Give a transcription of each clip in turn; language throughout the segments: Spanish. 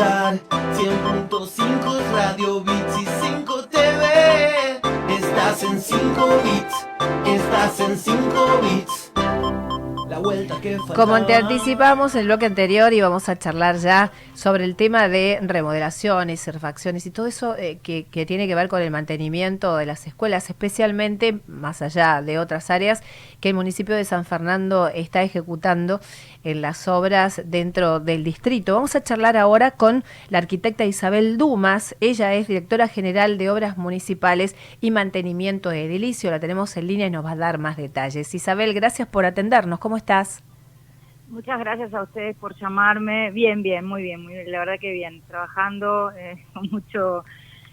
escuchar 100.5 Radio Bits y 5 TV. Estás en 5 bits, estás en 5 bits. Vuelta Como te anticipamos en el bloque anterior íbamos a charlar ya sobre el tema de remodelaciones, refacciones y todo eso eh, que, que, tiene que ver con el mantenimiento de las escuelas, especialmente más allá de otras áreas que el municipio de San Fernando está ejecutando en las obras dentro del distrito. Vamos a charlar ahora con la arquitecta Isabel Dumas. Ella es directora general de Obras Municipales y Mantenimiento de Edilicio. La tenemos en línea y nos va a dar más detalles. Isabel, gracias por atendernos. ¿Cómo estás? Muchas gracias a ustedes por llamarme. Bien, bien, muy bien, muy bien. La verdad que bien. Trabajando eh, con mucho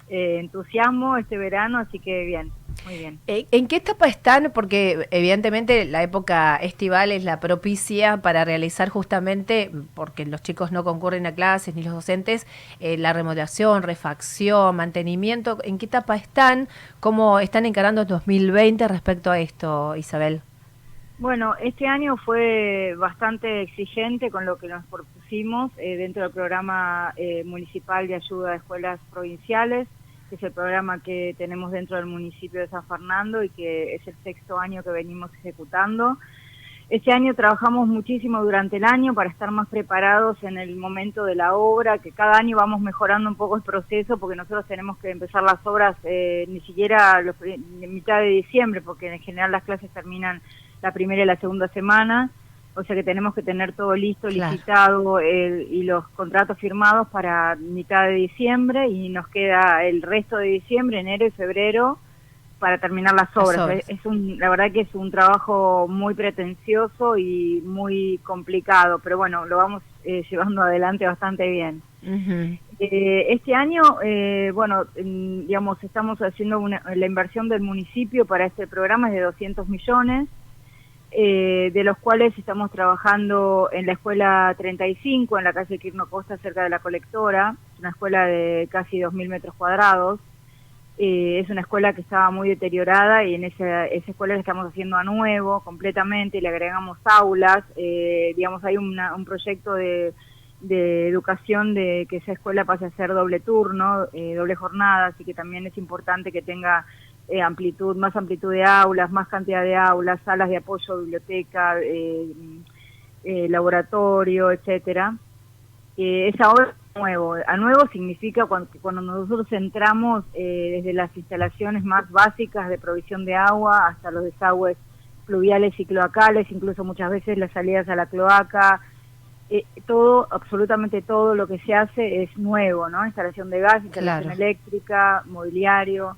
eh, entusiasmo este verano, así que bien. Muy bien. Eh, ¿En qué etapa están? Porque evidentemente la época estival es la propicia para realizar justamente, porque los chicos no concurren a clases ni los docentes, eh, la remodelación, refacción, mantenimiento. ¿En qué etapa están? ¿Cómo están encarando el 2020 respecto a esto, Isabel? Bueno, este año fue bastante exigente con lo que nos propusimos eh, dentro del programa municipal de ayuda a escuelas provinciales que es el programa que tenemos dentro del municipio de San Fernando y que es el sexto año que venimos ejecutando. Este año trabajamos muchísimo durante el año para estar más preparados en el momento de la obra, que cada año vamos mejorando un poco el proceso porque nosotros tenemos que empezar las obras eh, ni siquiera en mitad de diciembre, porque en general las clases terminan la primera y la segunda semana. O sea que tenemos que tener todo listo, licitado y los contratos firmados para mitad de diciembre y nos queda el resto de diciembre, enero y febrero para terminar las obras. Es, un, la verdad que es un trabajo muy pretencioso y muy complicado, pero bueno, lo vamos eh, llevando adelante bastante bien. Eh, este año, eh, bueno, digamos, estamos haciendo la inversión del municipio para este programa es de 200 millones eh, de los cuales estamos trabajando en la escuela 35, en la calle Quirno Costa, cerca de la colectora, una escuela de casi 2.000 metros cuadrados. Eh, es una escuela que estaba muy deteriorada y en esa, esa escuela la estamos haciendo a nuevo completamente, le agregamos aulas, eh, digamos, hay un proyecto de, educación de que esa escuela pase a ser doble turno, doble jornada, así que también es importante que tenga eh, amplitud, más amplitud de aulas, más cantidad de aulas, salas de apoyo, biblioteca, eh, eh, laboratorio, etcétera. esa obra nuevo. A nuevo significa cuando, cuando nosotros entramos desde las instalaciones más básicas de provisión de agua hasta los desagües fluviales y cloacales, incluso muchas veces las salidas a la cloaca, todo, absolutamente todo lo que se hace es nuevo, ¿no? Instalación de gas, instalación eléctrica, mobiliario.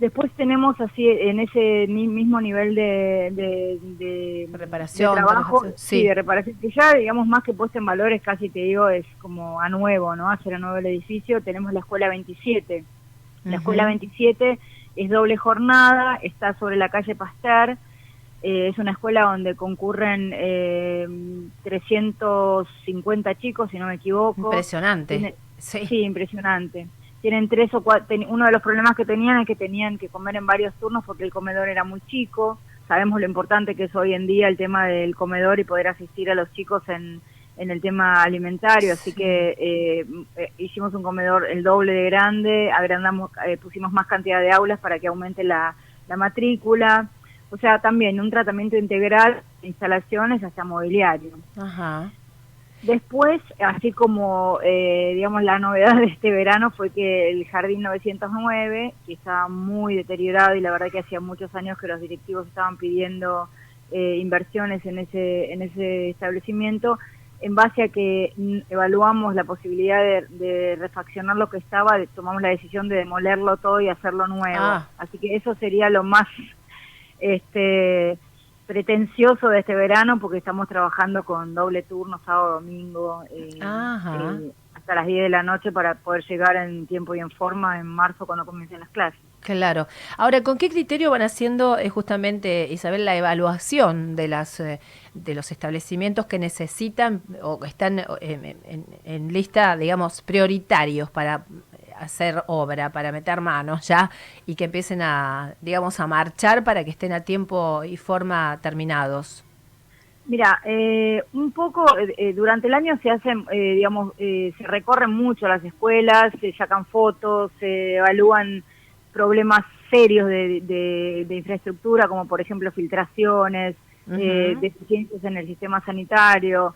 Después tenemos así en ese mismo nivel de, de, reparación, trabajo, sí. de reparación, que ya digamos más que puesto en valores, casi te digo, es como a nuevo, ¿no? Hacer a nuevo el edificio. Tenemos la escuela 27. La escuela 27 es doble jornada, está sobre la calle Pasteur. Eh, es una escuela donde concurren eh, 350 chicos, si no me equivoco. Impresionante. sí, impresionante tienen tres o cuatro, uno de los problemas que tenían es que tenían que comer en varios turnos porque el comedor era muy chico, sabemos lo importante que es hoy en día el tema del comedor y poder asistir a los chicos en, en el tema alimentario, así que eh, eh, hicimos un comedor el doble de grande, agrandamos, eh, pusimos más cantidad de aulas para que aumente la, la matrícula, o sea, también un tratamiento integral de instalaciones hasta mobiliario. Ajá. Después, así como, eh, digamos, la novedad de este verano fue que el Jardín 909, que estaba muy deteriorado y la verdad que hacía muchos años que los directivos estaban pidiendo eh, inversiones en ese, en ese establecimiento, en base a que evaluamos la posibilidad de, refaccionar lo que estaba, tomamos la decisión de demolerlo todo y hacerlo nuevo. Ah. Así que eso sería lo más... este pretencioso de este verano porque estamos trabajando con doble turno, sábado, domingo, eh, eh, hasta las 10 de la noche para poder llegar en tiempo y en forma en marzo cuando comiencen las clases. Claro. Ahora, ¿con qué criterio van haciendo eh, justamente, Isabel, la evaluación de las de los establecimientos que necesitan o que están en, lista, digamos, prioritarios para hacer obra, para meter manos ya y que empiecen a, digamos, a marchar para que estén a tiempo y forma terminados? Mira, eh, un poco eh, eh, durante el año se hacen, digamos, se recorren mucho las escuelas, se sacan fotos, se evalúan problemas serios de, infraestructura, como por ejemplo filtraciones, deficiencias en el sistema sanitario,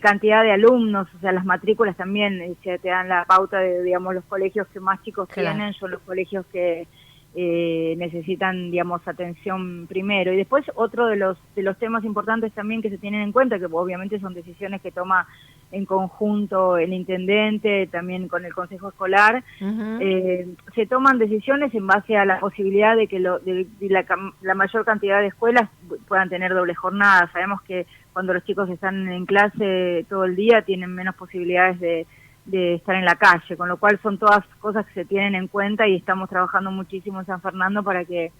cantidad de alumnos, o sea, las matrículas también se te dan la pauta de, digamos, los colegios que más chicos tienen, son los colegios que eh, necesitan, digamos, atención primero. Y después otro de los, de los temas importantes también que se tienen en cuenta, que obviamente son decisiones que toma en conjunto el intendente, también con el consejo escolar, eh, se toman decisiones en base a la posibilidad de que lo, de, la, la, mayor cantidad de escuelas puedan tener doble jornada. Sabemos que cuando los chicos están en clase todo el día tienen menos posibilidades de de estar en la calle, con lo cual son todas cosas que se tienen en cuenta y estamos trabajando muchísimo en San Fernando para que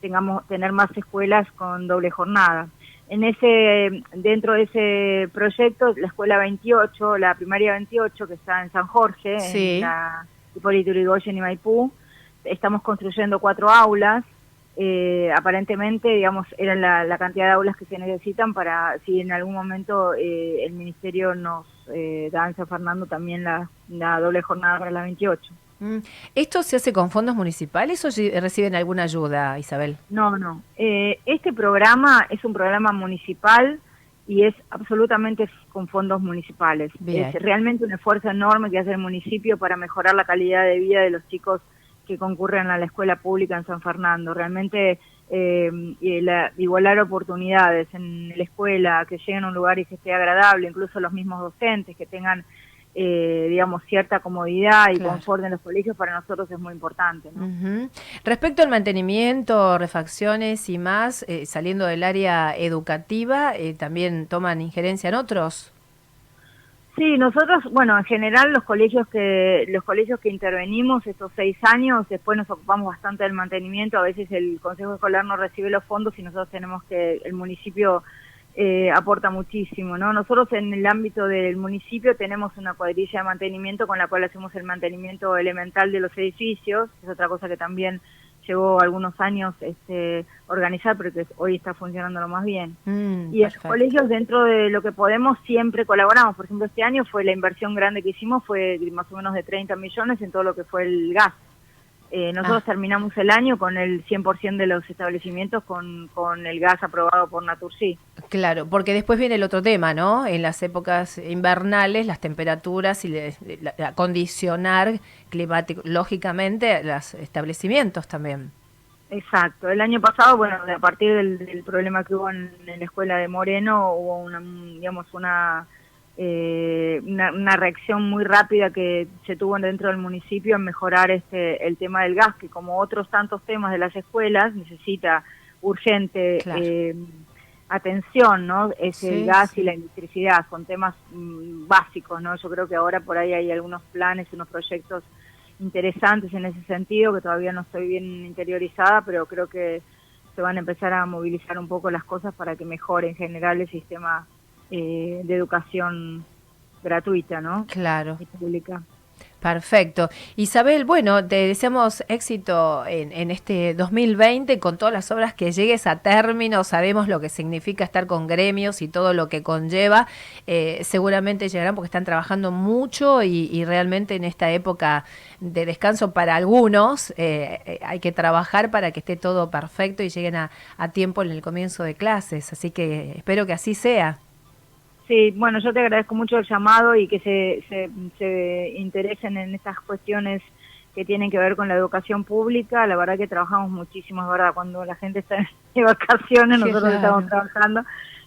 tengamos tener más escuelas con doble jornada. En ese dentro de ese proyecto, la escuela 28, la primaria 28 que está en San Jorge, en la Hipólito Yrigoyen y Maipú, estamos construyendo cuatro aulas eh, aparentemente, digamos, eran la, cantidad de aulas que se necesitan para, si en algún momento eh, el Ministerio nos eh, da en San Fernando también la, doble jornada para la 28. Mm. ¿Esto se hace con fondos municipales o reciben alguna ayuda, Isabel? No, no. este programa es un programa municipal y es absolutamente con fondos municipales. Es realmente un esfuerzo enorme que hace el municipio para mejorar la calidad de vida de los chicos que concurren a la escuela pública en San Fernando. Realmente eh, igualar oportunidades en la escuela, que lleguen a un lugar y que esté agradable, incluso los mismos docentes, que tengan, eh, digamos, cierta comodidad y confort en los colegios, para nosotros es muy importante. Respecto al mantenimiento, refacciones y más, eh, saliendo del área educativa, ¿también toman injerencia en otros? Sí, nosotros, bueno, en general los colegios que los colegios que intervenimos estos seis años, después nos ocupamos bastante del mantenimiento. A veces el Consejo Escolar no recibe los fondos y nosotros tenemos que el municipio eh, aporta muchísimo, ¿no? Nosotros en el ámbito del municipio tenemos una cuadrilla de mantenimiento con la cual hacemos el mantenimiento elemental de los edificios, es otra cosa que también llevó algunos años este, organizar, pero que hoy está funcionando lo más bien. Mm, y en los colegios, dentro de lo que podemos, siempre colaboramos. Por ejemplo, este año fue la inversión grande que hicimos, fue más o menos de 30 millones en todo lo que fue el gas. Eh, nosotros ah. terminamos el año con el 100% de los establecimientos con, con el gas aprobado por Naturgy. Claro, porque después viene el otro tema, ¿no? En las épocas invernales, las temperaturas y acondicionar climático, lógicamente, los establecimientos también. Exacto. El año pasado, bueno, a partir del, problema que hubo en, en, la escuela de Moreno, hubo una, digamos, una eh, una, reacción muy rápida que se tuvo dentro del municipio en mejorar este el tema del gas, que como otros tantos temas de las escuelas necesita urgente eh, atención, ¿no? Es el gas y la electricidad, son temas mm, básicos, ¿no? Yo creo que ahora por ahí hay algunos planes, unos proyectos interesantes en ese sentido, que todavía no estoy bien interiorizada, pero creo que se van a empezar a movilizar un poco las cosas para que mejore en general el sistema eh, de educación gratuita, ¿no? Claro. pública. Perfecto. Isabel, bueno, te deseamos éxito en, este 2020 con todas las obras que llegues a término. Sabemos lo que significa estar con gremios y todo lo que conlleva. Eh, seguramente llegarán porque están trabajando mucho y, realmente en esta época de descanso para algunos eh, hay que trabajar para que esté todo perfecto y lleguen a tiempo en el comienzo de clases. Así que espero que así sea. Sí, bueno, yo te agradezco mucho el llamado y que se, se, se interesen en estas cuestiones que tienen que ver con la educación pública. La verdad que trabajamos muchísimo, es verdad, cuando la gente está de vacaciones, nosotros estamos trabajando.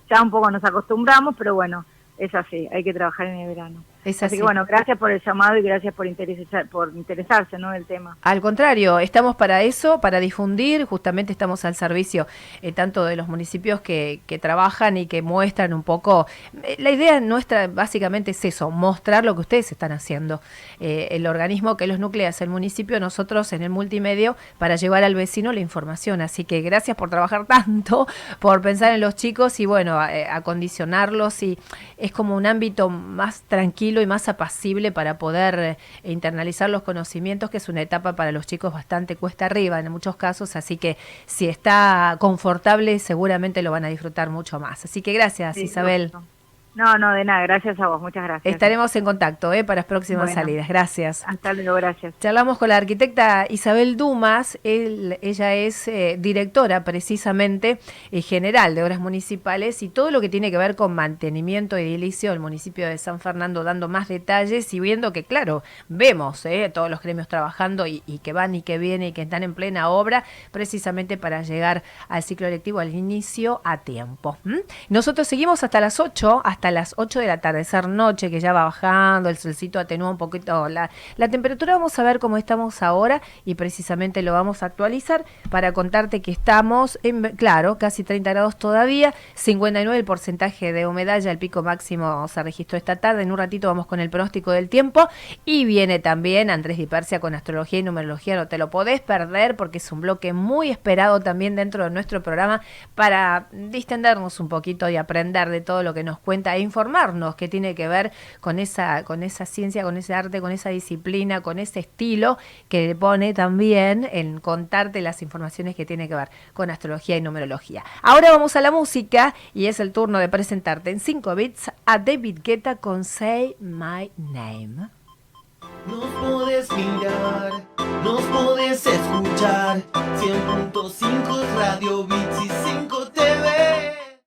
Ya un poco nos acostumbramos, pero bueno, es así, hay que trabajar en el verano. Así. que bueno, gracias por el llamado y gracias por, interesar, por interesarse ¿no? del tema. Al contrario, estamos para eso, para difundir, justamente estamos al servicio eh, tanto de los municipios que, que, trabajan y que muestran un poco, eh, la idea nuestra básicamente es eso, mostrar lo que ustedes están haciendo. Eh, el organismo que los nuclea es el municipio, nosotros en el multimedio para llevar al vecino la información. Así que gracias por trabajar tanto, por pensar en los chicos y bueno, acondicionarlos y es como un ámbito más tranquilo tranquilo y más apacible para poder eh, internalizar los conocimientos, que es una etapa para los chicos bastante cuesta arriba en muchos casos, así que si está confortable seguramente lo van a disfrutar mucho más. Así que gracias Isabel. No, no, de nada, gracias a vos, muchas gracias. Estaremos en contacto ¿eh? para las próximas salidas, gracias. Hasta luego, gracias. Charlamos con la arquitecta Isabel Dumas, ella es eh, directora precisamente y general de obras municipales y todo lo que tiene que ver con mantenimiento edilicio del municipio de San Fernando, dando más detalles y viendo que, claro, vemos ¿eh? todos los gremios trabajando y, que van y que vienen y que están en plena obra, precisamente para llegar al ciclo electivo al inicio a tiempo. Nosotros seguimos hasta las 8, hasta hasta las 8 del atardecer noche, que ya va bajando, el solcito atenúa un poquito la, temperatura. Vamos a ver cómo estamos ahora y precisamente lo vamos a actualizar para contarte que estamos, en, claro, casi 30 grados todavía, 59 el porcentaje de humedad, ya el pico máximo se registró esta tarde. En un ratito vamos con el pronóstico del tiempo y viene también Andrés Dipersia con astrología y numerología. No te lo podés perder porque es un bloque muy esperado también dentro de nuestro programa para distendernos un poquito y aprender de todo lo que nos cuenta informarnos que tiene que ver con esa, con esa ciencia, con ese arte, con esa disciplina, con ese estilo que pone también en contarte las informaciones que tiene que ver con astrología y numerología. Ahora vamos a la música y es el turno de presentarte en 5 bits a David Guetta con Say My Name. Nos podés mirar, nos podés escuchar, 100.5 Radio Bits